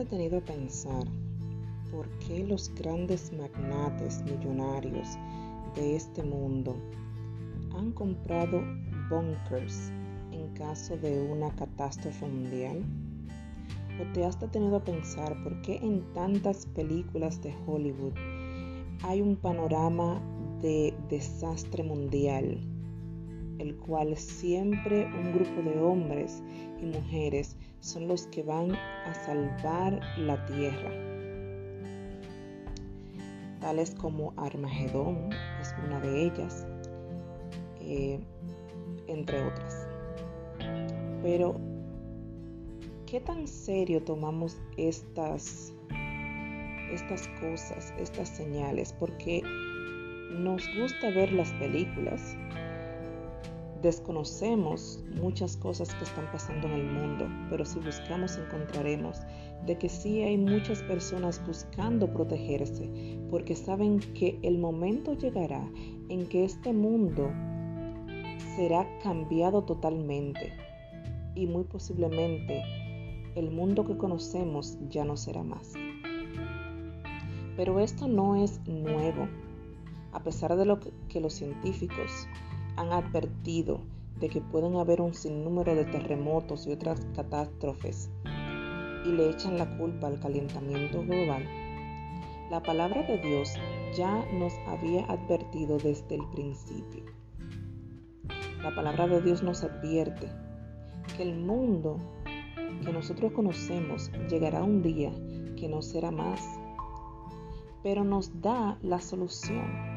detenido a pensar por qué los grandes magnates millonarios de este mundo han comprado bunkers en caso de una catástrofe mundial? ¿O te has detenido a pensar por qué en tantas películas de Hollywood hay un panorama de desastre mundial, el cual siempre un grupo de hombres y mujeres son los que van a salvar la tierra? Tales como Armagedón es una de ellas, eh, entre otras. Pero, ¿qué tan serio tomamos estas, estas cosas, estas señales? Porque nos gusta ver las películas, desconocemos muchas cosas que están pasando en el mundo, pero si buscamos encontraremos de que sí hay muchas personas buscando protegerse, porque saben que el momento llegará en que este mundo será cambiado totalmente y muy posiblemente el mundo que conocemos ya no será más. Pero esto no es nuevo, a pesar de lo que los científicos han advertido de que pueden haber un sinnúmero de terremotos y otras catástrofes y le echan la culpa al calentamiento global, la palabra de Dios ya nos había advertido desde el principio. La palabra de Dios nos advierte que el mundo que nosotros conocemos llegará un día que no será más, pero nos da la solución.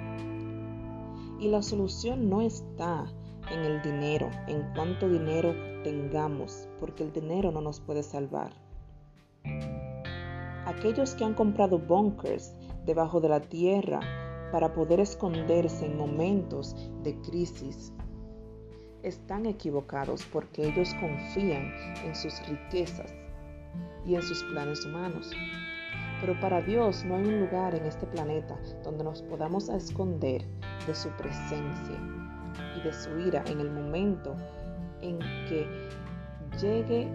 Y la solución no está en el dinero, en cuánto dinero tengamos, porque el dinero no nos puede salvar. Aquellos que han comprado bunkers debajo de la tierra para poder esconderse en momentos de crisis están equivocados porque ellos confían en sus riquezas y en sus planes humanos. Pero para Dios no hay un lugar en este planeta donde nos podamos esconder de su presencia y de su ira en el momento en que llegue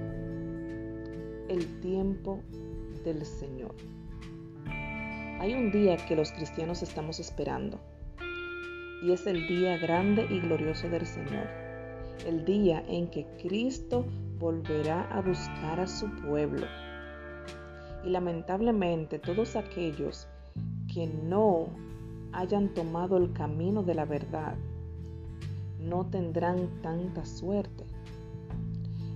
el tiempo del Señor. Hay un día que los cristianos estamos esperando y es el día grande y glorioso del Señor el día en que Cristo volverá a buscar a su pueblo. Y lamentablemente todos aquellos que no hayan tomado el camino de la verdad no tendrán tanta suerte.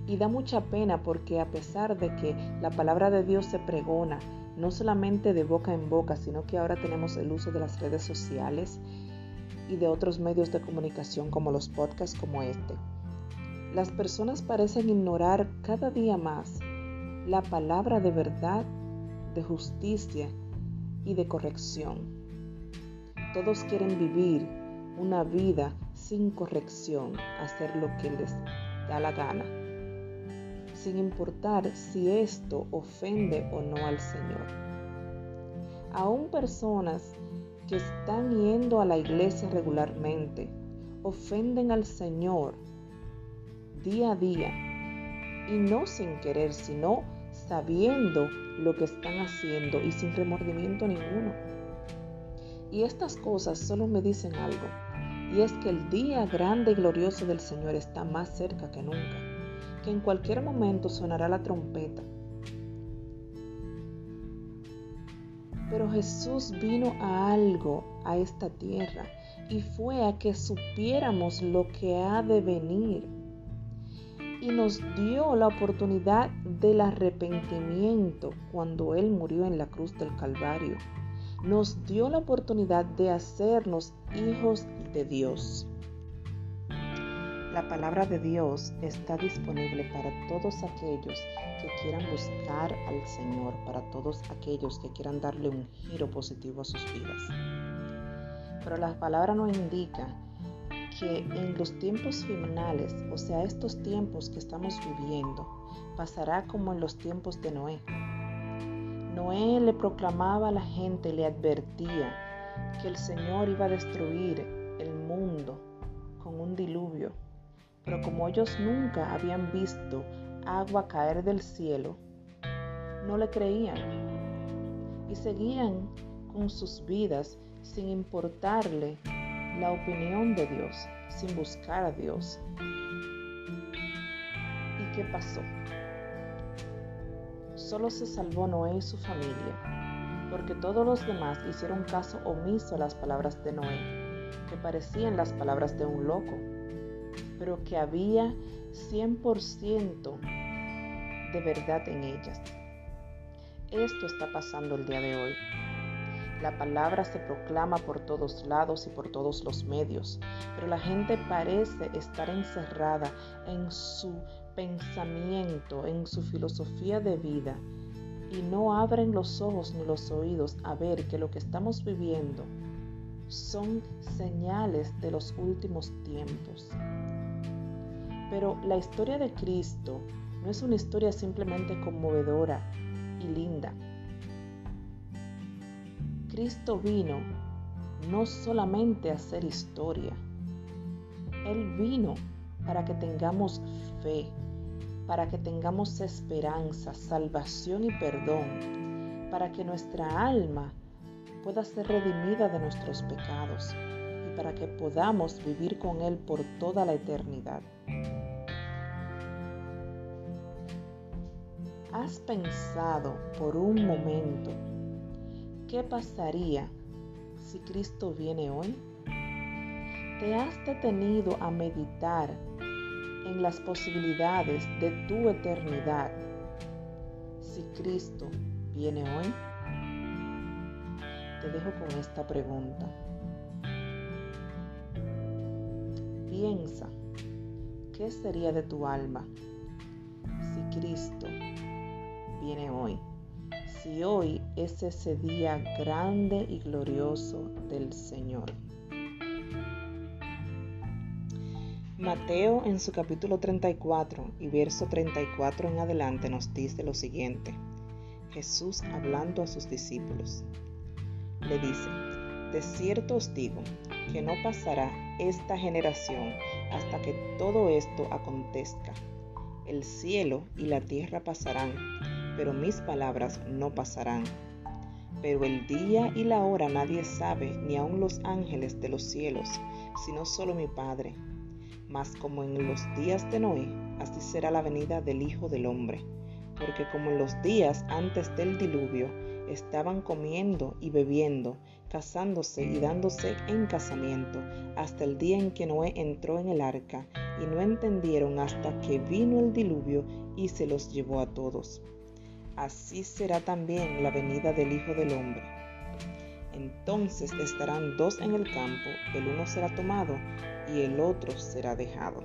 Y da mucha pena porque a pesar de que la palabra de Dios se pregona, no solamente de boca en boca, sino que ahora tenemos el uso de las redes sociales y de otros medios de comunicación como los podcasts como este las personas parecen ignorar cada día más la palabra de verdad, de justicia y de corrección. Todos quieren vivir una vida sin corrección, hacer lo que les da la gana, sin importar si esto ofende o no al Señor. Aún personas que están yendo a la iglesia regularmente ofenden al Señor día a día y no sin querer, sino sabiendo lo que están haciendo y sin remordimiento ninguno. Y estas cosas solo me dicen algo, y es que el día grande y glorioso del Señor está más cerca que nunca, que en cualquier momento sonará la trompeta. Pero Jesús vino a algo, a esta tierra, y fue a que supiéramos lo que ha de venir y nos dio la oportunidad del arrepentimiento cuando Él murió en la cruz del Calvario. Nos dio la oportunidad de hacernos hijos de Dios. La palabra de Dios está disponible para todos aquellos que quieran buscar al Señor, para todos aquellos que quieran darle un giro positivo a sus vidas. Pero la palabra nos indica que en los tiempos finales, o sea, estos tiempos que estamos viviendo, pasará como en los tiempos de Noé. Noé le proclamaba a la gente, le advertía que el Señor iba a destruir el mundo con un diluvio. Pero como ellos nunca habían visto agua caer del cielo, no le creían y seguían con sus vidas sin importarle la opinión de Dios, sin buscar a Dios. ¿Y qué pasó? Solo se salvó Noé y su familia, porque todos los demás hicieron caso omiso a las palabras de Noé, que parecían las palabras de un loco, pero que había 100% de verdad en ellas. Esto está pasando el día de hoy. La palabra se proclama por todos lados y por todos los medios, pero la gente parece estar encerrada en su pensamiento, en su filosofía de vida y no abren los ojos ni los oídos a ver que lo que estamos viviendo son señales de los últimos tiempos. Pero la historia de Cristo no es una historia simplemente conmovedora y linda. Cristo vino no solamente a hacer historia, Él vino para que tengamos fe, para que tengamos esperanza, salvación y perdón, para que nuestra alma pueda ser redimida de nuestros pecados y para que podamos vivir con Él por toda la eternidad. ¿Has pensado por un momento qué pasaría si Cristo viene hoy? ¿Te has detenido a meditar en las posibilidades de tu eternidad si Cristo viene hoy? Te dejo con esta pregunta. Piensa, ¿qué sería de tu alma si Cristo viene hoy? Si hoy es ese día grande y glorioso del Señor. Mateo en su capítulo 34 y verso 34 en adelante nos dice lo siguiente. Jesús hablando a sus discípulos. Le dice, de cierto os digo que no pasará esta generación hasta que todo esto acontezca. El cielo y la tierra pasarán, pero mis palabras no pasarán. Pero el día y la hora nadie sabe, ni aun los ángeles de los cielos, sino solo mi Padre mas como en los días de Noé, así será la venida del Hijo del Hombre. Porque como en los días antes del diluvio, estaban comiendo y bebiendo, casándose y dándose en casamiento, hasta el día en que Noé entró en el arca, y no entendieron hasta que vino el diluvio y se los llevó a todos. Así será también la venida del Hijo del Hombre. Entonces estarán dos en el campo, el uno será tomado y el otro será dejado.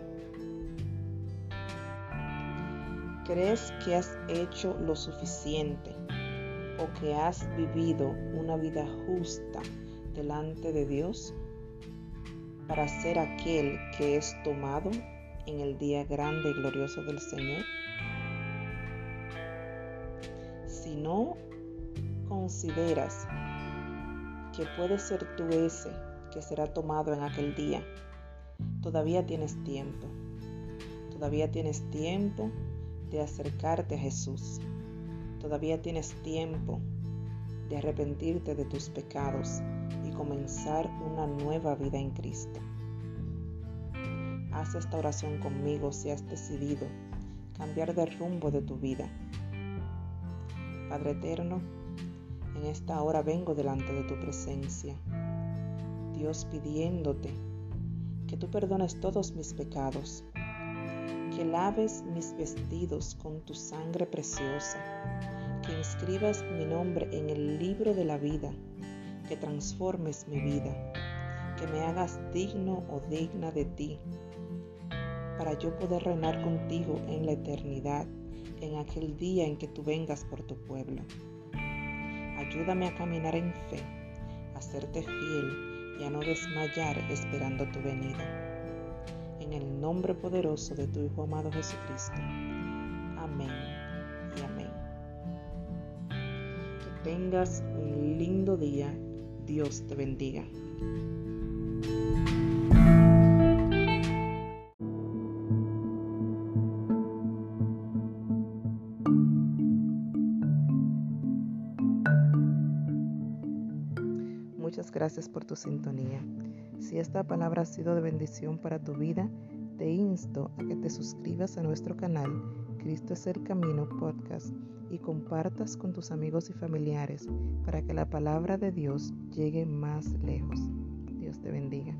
¿Crees que has hecho lo suficiente o que has vivido una vida justa delante de Dios para ser aquel que es tomado en el día grande y glorioso del Señor? No consideras que puedes ser tú ese que será tomado en aquel día, todavía tienes tiempo. Todavía tienes tiempo de acercarte a Jesús. Todavía tienes tiempo de arrepentirte de tus pecados y comenzar una nueva vida en Cristo. Haz esta oración conmigo si has decidido cambiar de rumbo de tu vida. Padre eterno, en esta hora vengo delante de tu presencia, Dios pidiéndote que tú perdones todos mis pecados, que laves mis vestidos con tu sangre preciosa, que inscribas mi nombre en el libro de la vida, que transformes mi vida, que me hagas digno o digna de ti, para yo poder reinar contigo en la eternidad, en aquel día en que tú vengas por tu pueblo. Ayúdame a caminar en fe, a serte fiel y a no desmayar esperando tu venida. En el nombre poderoso de tu Hijo amado Jesucristo. Amén y amén. Que tengas un lindo día. Dios te bendiga. Gracias por tu sintonía. Si esta palabra ha sido de bendición para tu vida, te insto a que te suscribas a nuestro canal Cristo es el Camino podcast y compartas con tus amigos y familiares para que la palabra de Dios llegue más lejos. Dios te bendiga.